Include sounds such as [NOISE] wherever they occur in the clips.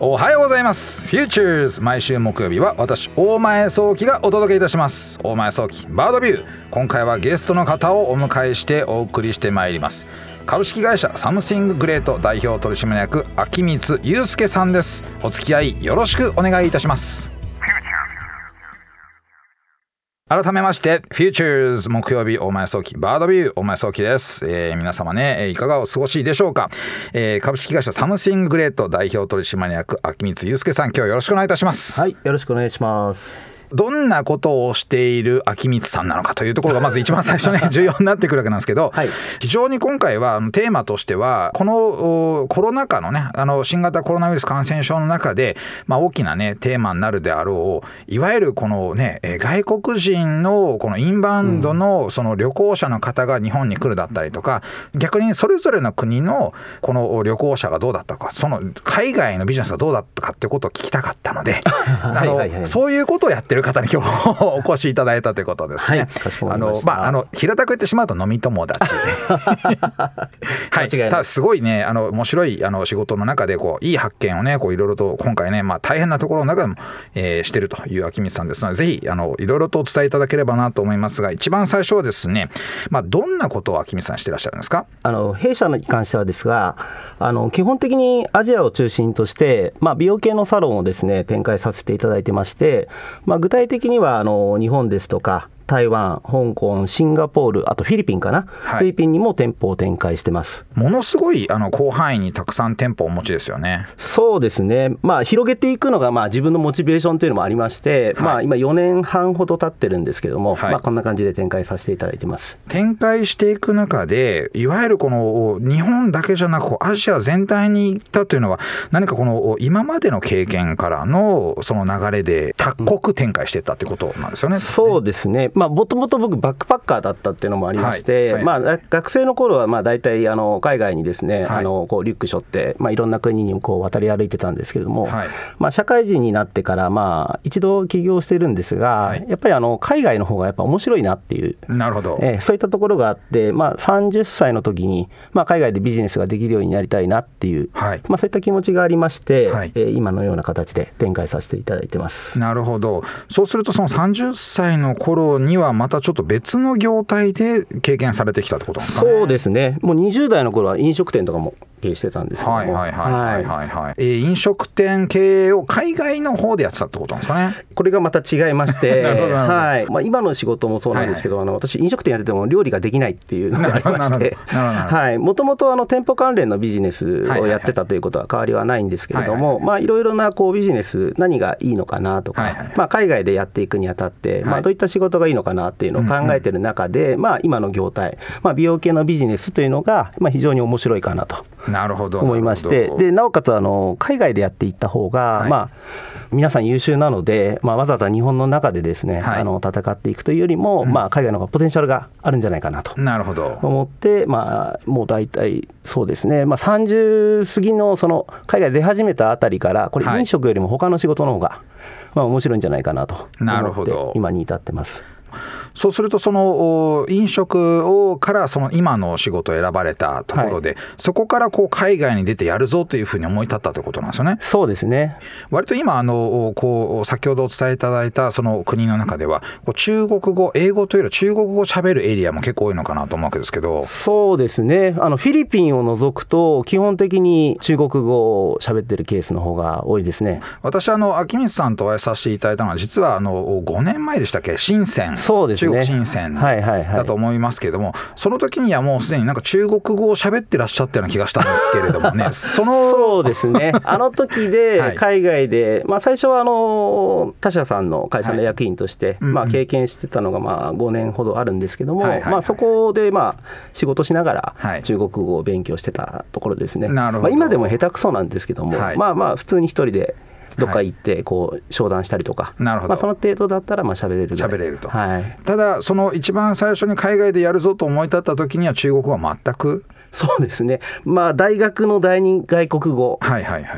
おはようございます。フューチャーズ毎週木曜日は私大前早期がお届けいたします。大前早期バードビュー。今回はゲストの方をお迎えしてお送りしてまいります。株式会社サムシンググレート代表取締役秋光祐介さんです。お付き合いよろしくお願いいたします。改めまして、フューチャーズ木曜日大前早期バードビュー大前早期です、えー、皆様ね、いかがお過ごしでしょうか、えー、株式会社サムシンググレート代表取締役秋光祐介さん、今日よろしくお願いいたします。はい、よろしくお願いします。どんなことをしている秋光さんなのかというところがまず一番最初ね [LAUGHS] 重要になってくるわけなんですけど、はい、非常に今回はテーマとしてはこのコロナ禍のねあの新型コロナウイルス感染症の中で、まあ、大きなねテーマになるであろういわゆるこのね外国人のこのインバウンドのその旅行者の方が日本に来るだったりとか逆にそれぞれの国のこの旅行者がどうだったかその海外のビジネスがどうだったかってことを聞きたかったので [LAUGHS] そういうことをやってるる方に今日お越しいただいたということですね。はい、あのまああの平たく言ってしまうと飲み友達。[LAUGHS] はい。ただすごいねあの面白いあの仕事の中でこういい発見をねこういろいろと今回ねまあ大変なところの中でも、えー、してるという秋光さんですのでぜひあのいろいろとお伝えいただければなと思いますが一番最初はですねまあどんなことを秋光さんしてらっしゃるんですか？あの弊社に関してはですがあの基本的にアジアを中心としてまあ美容系のサロンをですね展開させていただいてましてまあ具体的にはあの日本ですとか台湾、香港、シンガポール、あとフィリピンかな、はい、フィリピンにも店舗を展開してます。ものすごいあの広範囲にたくさん店舗をお持ちですよね。そうですね、まあ、広げていくのがまあ自分のモチベーションというのもありまして、はい、まあ、今、4年半ほど経ってるんですけども、はい、まあ、こんな感じで展開させていただいてます。展開していく中で、いわゆるこの日本だけじゃなく、アジア全体に行ったというのは、何かこの今までの経験からのその流れで、各国展開していったということなんですよね。うん、そうですね、まあ、もともと僕、バックパッカーだったっていうのもありまして、はいはい、まあ、学生の頃はまあ大体あの海外にですね、はい、あのこうリュック背負って、まあ、いろんな国にこう渡り歩いてたんですけれども、はい、まあ、社会人になってから、まあ、一度起業してるんですが、やっぱりあの海外の方がやっぱ面白いなっていう、なるほど、えー、そういったところがあって、まあ、30歳の時に、まあ、海外でビジネスができるようになりたいなっていう、まあ、そういった気持ちがありまして、はい、えー、今のような形で展開させていただいてます。なるほど。そうするとその30歳の頃ににはまたちょっと別の業態で経験されてきたってことなんですか、ね、そうですね。もう20代の頃は飲食店とかも経営してたんですけどはいはいはいはいはい、はい、えー、飲食店経営を海外の方でやってたってことなんですかね？これがまた違いまして [LAUGHS] はい。まあ、今の仕事もそうなんですけど、はいはい、あの私飲食店やってても料理ができないっていうのがありましてもともと店舗関連のビジネスをやってたということは変わりはないんですけれども、まあいろいろなこうビジネス何がいいのかなとか、はいはい、まあ、海外でやっていくにあたって、まあ、どういった仕事がいいのかなっていうのを考えてる中で、うんうん、まあ、今の業態、まあ、美容系のビジネスというのが、まあ、非常に面白いかなと思いましてでなおかつあの海外でやっていった方が、はい、まあ皆さん優秀なので、まあ、わざわざ日本の中でですね、はい、あの戦っていくというよりも、うん、まあ、海外の方がポテンシャルがあるんじゃないかなと。なるほど。思って、まあ、もう大体そうですね、まあ、30過ぎのその海外出始めたあたりからこれ飲食よりも他の仕事の方が、まあ、面白いんじゃないかなと思って今に至ってます。そうするとその飲食をからその今の仕事を選ばれたところで、はい、そこからこう海外に出てやるぞというふうに思い立ったということなんですよね。そうですね。割と今あのこう先ほどお伝えいただいたその国の中ではこう中国語英語というより中国語をしゃべるエリアも結構多いのかなと思うわけですけど。そうですね。あのフィリピンを除くと基本的に中国語をしゃべってるケースの方が多いですね。私あの秋光さんとお会いさせていただいたのは実はあの5年前でしたっけ？深センそうですね、中国新鮮だと思いますけれども、その時にはもうすでになんか中国語を喋ってらっしゃったような気がしたんですけれどもね。[LAUGHS] そのそうですね。あの時で [LAUGHS] 海外で、まあ、最初はあの他社さんの会社の役員として、まあ、経験してたのがまあ5年ほどあるんですけども、まあ、そこでまあ仕事しながら中国語を勉強してたところですね、まあ、今でも下手くそなんですけども、まあまあ普通に一人でどっか行ってこう商談したりとか、なるほど。まあ、その程度だったらまあ喋れる喋れると、はい、ただその一番最初に海外でやるぞと思い立った時には中国語は全くそうですね、まあ、大学の第二外国語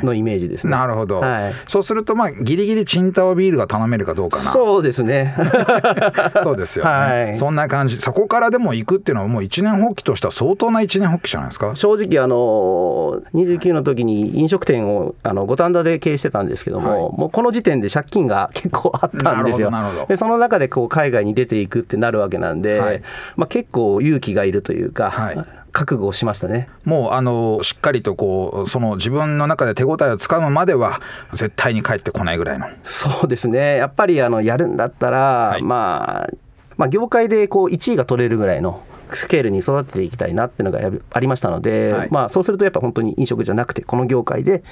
のイメージですね。なるほど、はい、そうすると、まあ、ギリギリチンタオビールが頼めるかどうかな。そうですね。[LAUGHS] そうですよね、はい、そんな感じ、そこからでも行くっていうのは、もう一年発起としては相当な一年発起じゃないですか？正直、あの29の時に飲食店をあの五反田で経営してたんですけども、はい、もうこの時点で借金が結構あったんですよ。でその中でこう海外に出ていくってなるわけなんで、はい、まあ、結構勇気がいるというか。はい覚悟をしましたね。もうあのしっかりとこうその自分の中で手応えをつかむまでは絶対に帰ってこないぐらいの。そうですね。やっぱりあのやるんだったら、はい、まあ、まあ業界でこう1位が取れるぐらいのスケールに育てていきたいなっていうのがありましたので、はい、まあ、そうするとやっぱ本当に飲食じゃなくてこの業界で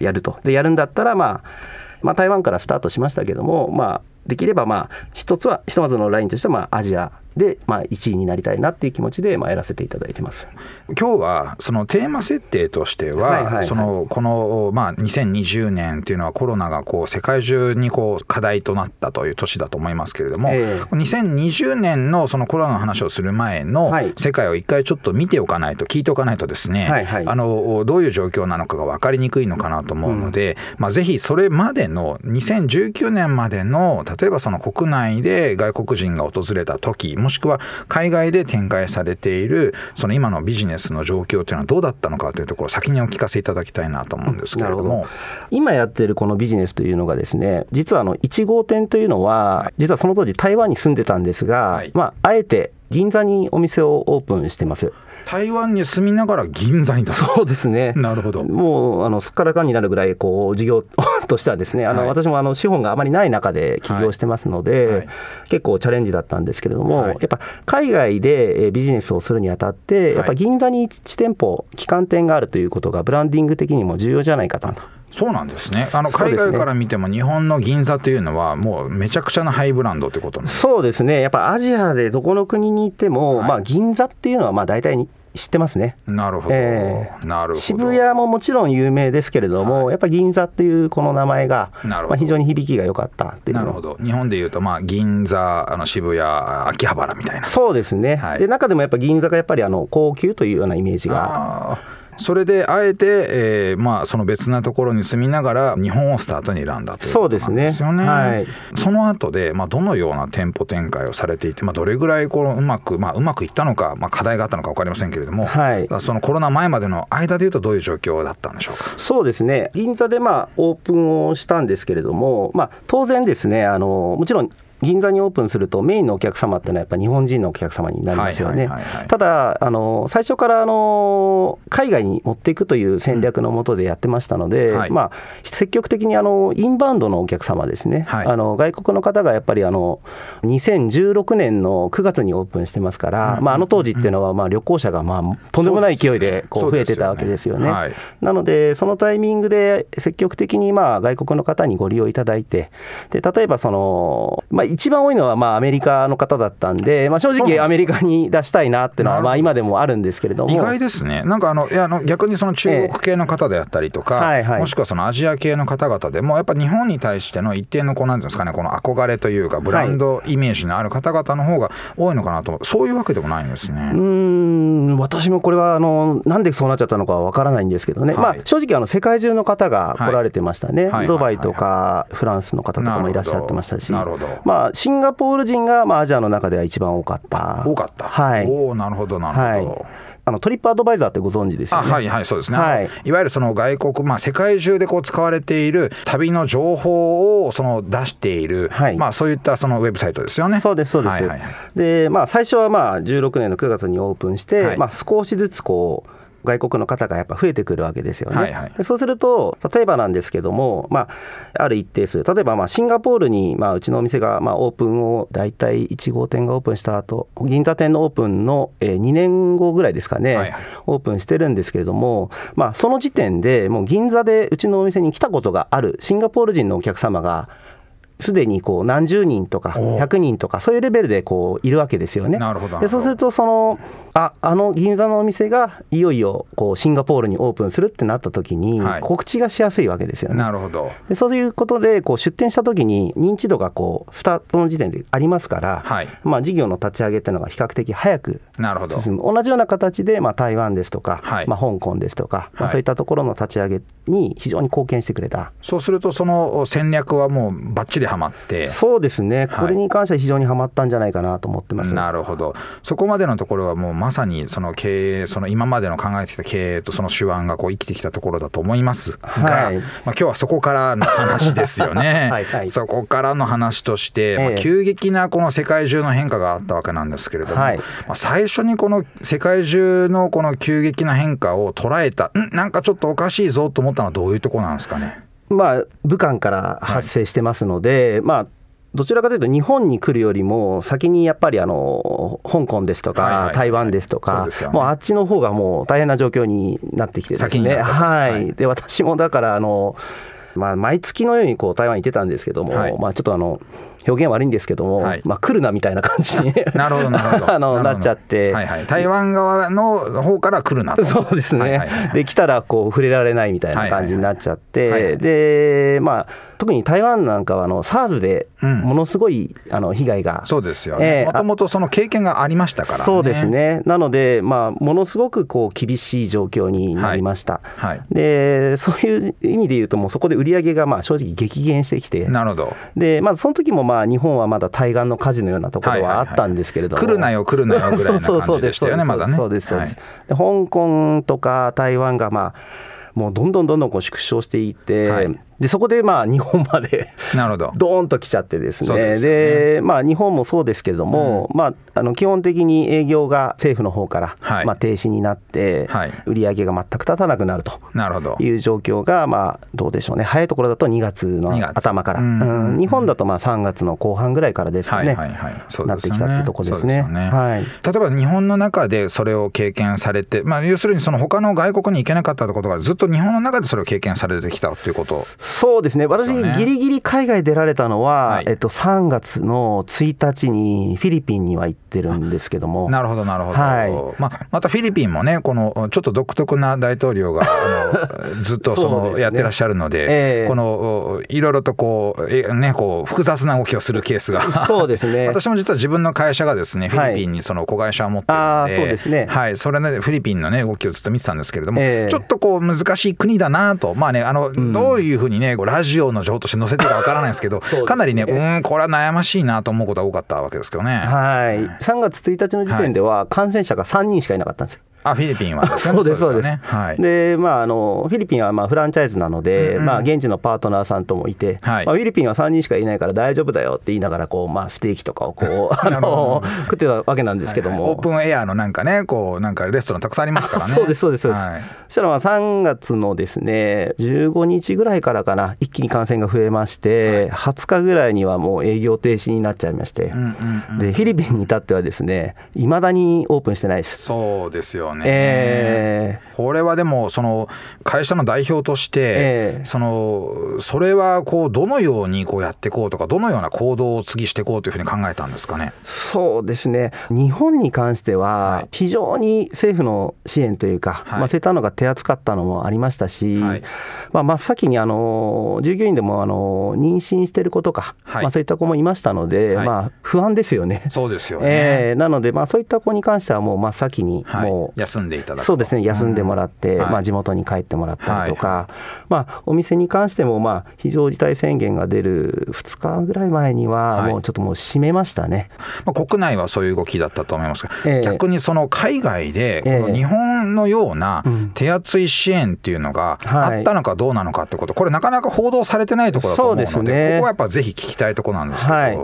やると。でやるんだったらまあまあ、台湾からスタートしましたけども、まあ、できればまあ一つはひとまずのラインとしてはまあアジアで、まあ、1位になりたいなっていう気持ちで、まあ、やらせていただいてます。今日はそのテーマ設定としては、そのこの、まあ、2020年っていうのはコロナがこう世界中にこう課題となったという年だと思いますけれども、えー、2020年のそのコロナの話をする前の世界を一回ちょっと見ておかないと聞いておかないとですね、はいはい、あのどういう状況なのかが分かりにくいのかなと思うので、うん、まあ、ぜひそれまでの2019年までの例えばその国内で外国人が訪れた時もしくは海外で展開されているその今のビジネスの状況というのはどうだったのかというところを先にお聞かせいただきたいなと思うんですけれども。今やってるこのビジネスというのがですね実はあの1号店というのは、実はその当時台湾に住んでたんですが、はい、まあ、あえて銀座にお店をオープンしてます。台湾に住みながら銀座にだそうですね。なるほど。もうあのすっからかんになるぐらいこう事業としてはですね、あの、はい、私もあの資本があまりない中で起業してますので、はいはい、結構チャレンジだったんですけれども、やっぱ海外でビジネスをするにあたって、やっぱ銀座に1店舗旗艦店があるということがブランディング的にも重要じゃないかと。そうなんですねあの海外から見ても日本の銀座というのはもうめちゃくちゃなハイブランドってことそうですねやっぱアジアでどこの国に行っても、はい、まあ、銀座っていうのはまあ大体知ってますね。なるほど。えー、なるほど。渋谷ももちろん有名ですけれども、はい、やっぱり銀座っていうこの名前が、まあ、非常に響きが良かったっていう。なるほど。日本でいうと、まあ、銀座、あの渋谷、秋葉原みたいな。そうですね。はい、で、中でもやっぱ銀座がやっぱりあの高級というようなイメージが。それであえて、えーまあ、その別なところに住みながら日本をスタートに選んだということですよね。そね。はい、その後で、まあ、どのような店舗展開をされていて、まあ、どれぐらいこのうまく、まあ、うまくいったのか、まあ、課題があったのか分かりませんけれども、はい、そのコロナ前までの間でいうとどういう状況だったんでしょうか？そうですね。銀座でまあオープンをしたんですけれども、まあ、当然ですねあのもちろん銀座にオープンするとメインのお客様ってのはやっぱ日本人のお客様になりますよね。ただあの最初からあの海外に持っていくという戦略のもとでやってましたので、うん。はい、まあ、積極的にあのインバウンドのお客様ですね、はい、あの外国の方がやっぱりあの2016年の9月にオープンしてますから、うん、まあ、あの当時っていうのはまあ旅行者がまあとんでもない勢いでこう増えてたわけですよね。はい、なのでそのタイミングで積極的にまあ外国の方にご利用いただいてで例えばその、まあ、一番多いのはまあアメリカの方だったんで、まあ、正直アメリカに出したいなっていうのはまあ今でもあるんですけれども。意外ですね。なんかあのいやあの逆にその中国系の方であったりとか、えはいはい、もしくはそのアジア系の方々でもやっぱ日本に対しての一定のこうなんですかねこの憧れというかブランドイメージのある方々の方が多いのかなとそういうわけでもないんですね。うん私もこれはあのなんでそうなっちゃったのかはわからないんですけどね、はい、まあ、正直あの世界中の方が来られてましたね、はい、ドバイとかフランスの方とかもいらっしゃってましたし、まあ、シンガポール人がまあアジアの中では一番多かった。多かった。はい。おなるほどなるほど。はいあのトリップアドバイザーってご存知ですよね。はいはいそうですね。はい、いわゆるその外国まあ世界中でこう使われている旅の情報をその出している、はい、まあそういったそのウェブサイトですよね。そうですそうです。はいはいはい、でまあ最初はまあ16年の9月にオープンして、はい、まあ少しずつこう外国の方がやっぱ増えてくるわけですよね。はいはい、でそうすると例えばなんですけども、まあ、ある一定数例えばまあシンガポールにまあうちのお店がまあオープンを大体1号店がオープンした後銀座店のオープンの2年後ぐらいですかね、はいはい、オープンしてるんですけれども、まあ、その時点でもう銀座でうちのお店に来たことがあるシンガポール人のお客様がすでにこう何十人とか100人とかそういうレベルでこういるわけですよね。なるほどでそうするとそのああの銀座のお店がいよいよこうシンガポールにオープンするってなった時に告知がしやすいわけですよね。なるほど。でそういうことでこう出店した時に認知度がこうスタートの時点でありますから、はい、まあ、事業の立ち上げっていうのが比較的早く進む。同じような形で、まあ、台湾ですとか、はい、まあ、香港ですとか、まあ、そういったところの立ち上げに非常に貢献してくれた。そうするとその戦略はもうばっちりはまって。そうですね、これに関しては非常にはまったんじゃないかなと思ってます、なるほど、そこまでのところはもうまさにその経営、その今までの考えてきた経営とその手腕がこう生きてきたところだと思いますが、はい、まあ今日はそこからの話ですよね。はい。はい、そこからの話として、まあ、急激なこの世界中の変化があったわけなんですけれども、はい、まあ、最初にこの世界中のこの急激な変化を捉えた、ん？なんかちょっとおかしいぞと思ったのはどういうところなんですかね？まあ、武漢から発生してますので、はい、まあ、どちらかというと日本に来るよりも先にやっぱりあの香港ですとか台湾ですとか、もうあっちの方がもう大変な状況になってきてですね。はい、で私もだからあのまあ、毎月のようにこう台湾に行ってたんですけども、はい、まあ、ちょっとあの表現悪いんですけども、はい、まあ、来るなみたいな感じになるほどなるほど。[LAUGHS] あのなっちゃって、はいはい、台湾側の方から来るなそうですね、はいはいはい、で来たらこう触れられないみたいな感じになっちゃって、はいはいはい、でまあ特に台湾なんかはあの SARS でものすごい、あの被害が、そうですよね、もともとその経験がありましたから、ね、そうですね。なので、まあ、ものすごくこう厳しい状況になりました、はい、でそういう意味でいうともうそこで売り上げがまあ正直激減してきて。なるほど。で、まずその時もまあ日本はまだ対岸の火事のようなところはあったんですけれども、はいはいはい、来るなよ来るなよぐらいな感じでしたよねまだねそうですそうです、で香港とか台湾がまあもうどんどんどんどんこう縮小していって、はい、でそこでまあ [LAUGHS] 日本までなるほど。ドーンと来ちゃってですね、で、ね、まあ、日本もそうですけれども、うん、まあ、あの基本的に営業が政府の方から、はい、まあ、停止になって、はい、売り上げが全く立たなくなると。いう状況が、まあ、どうでしょうね、早いところだと2月の頭から、うん、日本だとまあ3月の後半ぐらいからですかね、はいはいはい、なってきたってとこですね。ね。はい、例えば日本の中でそれを経験されて、まあ、要するにその他の外国に行けなかったことがずっと日本の中でそれを経験されてきたということそうですね、私、ぎりぎり海外出られたのは、はい、えっと、3月の1日にフィリピンには行ってるんですけども。なるほど、なるほど、はい。ままたフィリピンもね、このちょっと独特な大統領があの [LAUGHS] ずっとそのやってらっしゃるので、でね、このいろいろとこう、えね、こう複雑な動きをするケースが。そうですね。[LAUGHS] 私も実は自分の会社がですね、フィリピンにその子会社を持ってるので、そうですね。はい、それでフィリピンの、ね、動きをずっと見てたんですけれども、えー、ちょっとこう難しい国だなと、まあね、あの、うん、どういうふうにね、ラジオの情報として載せてるかわからないんですけど、[LAUGHS] ね、かなりね、うん、これは悩ましいなと思うことが多かったわけですけどね。はい、3月1日の時点では、感染者が3人しかいなかったんですよ。あフィリピンは、[LAUGHS] ね、そうです、そうです。はい、で、まああの、フィリピンはまあフランチャイズなので、うんうん、まあ、現地のパートナーさんともいて、はい、まあ、フィリピンは3人しかいないから大丈夫だよって言いながらこう、まあ、ステーキとかをこう [LAUGHS] あの食ってたわけなんですけども、はいはい、オープンエアのなんかね、こうなんかレストランたくさんありますからね。[LAUGHS] そうです、そうです、そうです。はい、そしたらまあ3月のですね、15日ぐらいからかな、一気に感染が増えまして、はい、20日ぐらいにはもう営業停止になっちゃいまして、うんうんうん、でフィリピンに至ってはですね、いまだにオープンしてないです。そうですよね。えーえ。ー、これはでもその会社の代表として、えー、そのそれはこうどのようにこうやっていこうとかどのような行動を次していこうというふうに考えたんですかね？そうですね。日本に関しては非常に政府の支援というか、はい、まあ、そういったのが手厚かったのもありましたし、はい、まあ、真っ先にあの従業員でもあの妊娠してる子とか、はい、まあ、そういった子もいましたので、まあ、不安ですよね。そうですよね、[LAUGHS] えー、なので、まあ、そういった子に関してはもう真っ先にもう、休んでいただくそうですね。休んでもらって、うん、まあ、地元に帰ってもらったりとか、はい、まあ、お店に関しても、まあ、非常事態宣言が出る2日ぐらい前には、もうちょっともう閉めましたね、まあ、国内はそういう動きだったと思いますが、えー、逆にその海外で、日本のような手厚い支援っていうのがあったのかどうなのかってこと、これ、なかなか報道されてないところだと思うので、でね、ここはやっぱぜひ聞きたいところなんですけど。はい。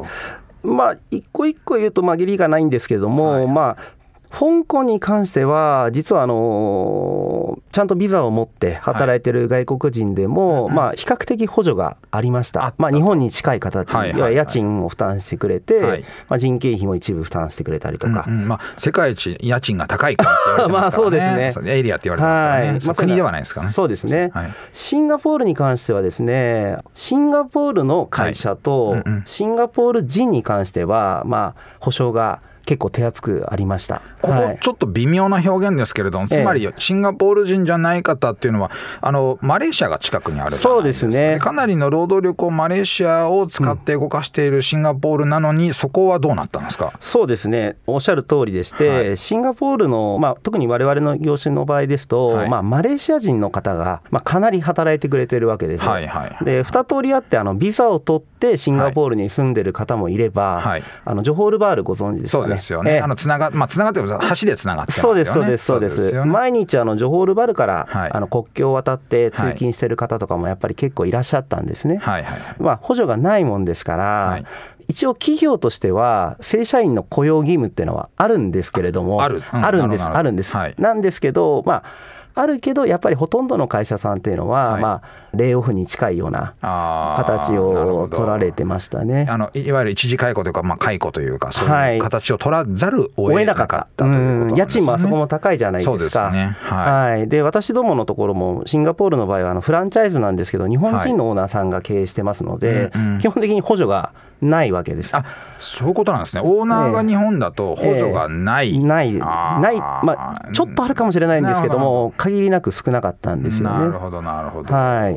まあ、一個一個言うと紛りがないんですけども、はい、まあ香港に関しては実はあのちゃんとビザを持って働いてる外国人でも、はい、まあ、比較的補助がありました、まあ、日本に近い形、はいはいはい、家賃を負担してくれて、はい、まあ、人件費も一部負担してくれたりとか、うんうん、まあ、世界一家賃が高い国って言われてますからね。[LAUGHS] まあそうですね。エリアって言われてますからね、はい。まあ、国ではないですかね。そうですね、シンガポールに関してはですねシンガポールの会社とシンガポール人に関しては、まあ、保証が結構手厚くありました。ここちょっと微妙な表現ですけれども、はい、つまりシンガポール人じゃない方っていうのはあのマレーシアが近くにあるそうですね。かなりの労働力をマレーシアを使って動かしているシンガポールなのに、うん、そこはどうなったんですか？そうですね。おっしゃる通りでして、はい、シンガポールの、まあ、特に我々の業種の場合ですと、はい、まあ、マレーシア人の方が、まあ、かなり働いてくれてるわけです、はいはい、で二通りあってあのビザを取ってシンガポールに住んでる方もいれば、はい、あのジョホールバールご存知ですかね。そうですよね、あのつながまあつながって橋でつながってますよね。そうですそうですそうです、ね、毎日あのジョホールバルから、はい、あの国境を渡って通勤してる方とかもやっぱり結構いらっしゃったんですね、はいはいまあ、補助がないもんですから、はい、一応企業としては正社員の雇用義務っていうのはあるんですけれどもある,、あるんですあるんです、はい、なんですけどまああるけどやっぱりほとんどの会社さんっていうのは、はい、まあレイオフに近いような形を取られてましたね。あのいわゆる一時解雇というか、まあ、解雇というかそういう形を取らざるを得なかったということ、ね、家賃もあそこも高いじゃないですか。ね。はい、はい、で私どものところもシンガポールの場合はあのフランチャイズなんですけど日本人のオーナーさんが経営してますので、はい。うんうん、基本的に補助がないわけです。あそういうことなんですね。オーナーが日本だと補助がない。えーえ。ー、ない、ない、まあ、ちょっとあるかもしれないんですけども、限りなく少なかったんですよね。なるほど、なるほど。はい。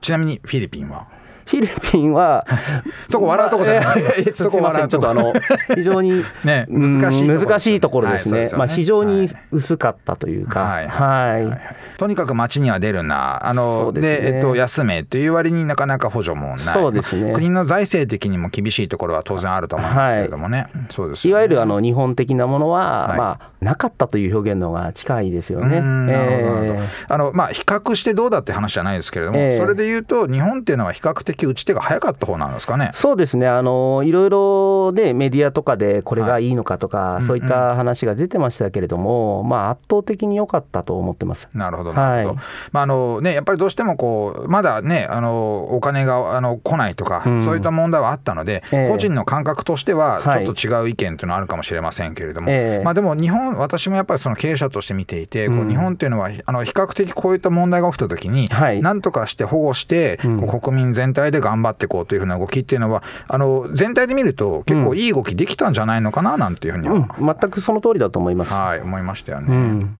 ちなみにフィリピンは？フィリピンは [LAUGHS] そこ笑うとこじゃないですそこ笑うちょっとあの [LAUGHS] 非常にね難しい難しいところですね。まあ非常に薄かったというか、はいとにかく街には出るな。あのでえっと休めという割になかなか補助もない。そうですね。国の財政的にも厳しいところは当然あると思うんですけれどもね。そうです。いわゆるあの日本的なものはまあなかったという表現のが近いですよね。なるほどあのまあ比較してどうだって話じゃないですけれども、それで言うと日本っていうのは比較的打ち手が早かった方なんですかね。そうですね。あのいろいろでメディアとかでこれがいいのかとか、はい、そういった話が出てましたけれども、うんうん、まあ圧倒的に良かったと思ってます。なるほどなるほど。はい、まああのねやっぱりどうしてもこうまだねあのお金があの来ないとか、うん、そういった問題はあったので、えー、個人の感覚としてはちょっと違う意見というのはあるかもしれませんけれども、はい、まあでも日本私もやっぱりその経営者として見ていて、こう日本っていうのはあの比較的こういった問題が起きた時に、はい、何とかして保護して、うん、国民全体で頑張っていこうというふうな動きっていうのはあの全体で見ると結構いい動きできたんじゃないのかななんていうふうには、うん、全くその通りだと思います。はい思いましたよね。うん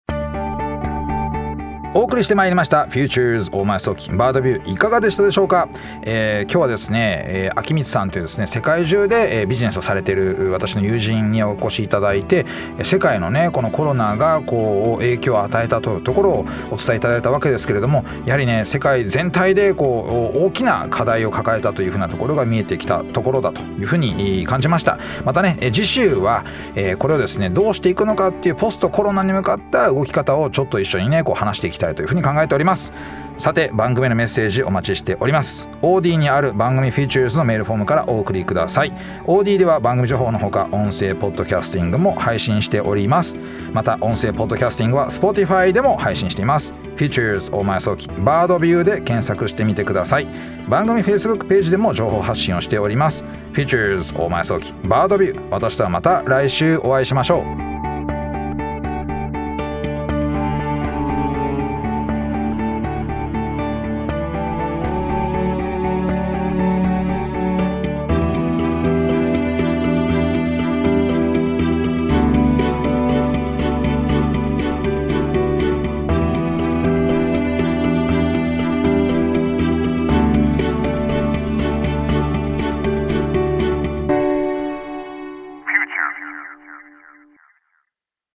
お送りしてまいりました「Futures 大前早期バードビュー」いかがでしたでしょうか、えー、今日はですね、えー、秋光さんというですね世界中で、えー、ビジネスをされている私の友人にお越しいただいて世界のねこのコロナがこう影響を与えたというところをお伝えいただいたわけですけれどもやはりね世界全体でこう大きな課題を抱えたというふうなところが見えてきたところだというふうに感じました。またね次週は、えー、これをですねどうしていくのかっていうポストコロナに向かった動き方をちょっと一緒にねこう話していきたいたいというふうに考えております。さて番組のメッセージお待ちしております。OD にある番組フィーチャーズのメールフォームからお送りください。OD では番組情報のほか音声ポッドキャスティングも配信しております。また音声ポッドキャスティングは Spotify でも配信しています。フィーチャーズ大前早期バードビューで検索してみてください。番組 Facebook ページでも情報発信をしております。フィーチャーズ大前早期バードビュー。私とはまた来週お会いしましょう。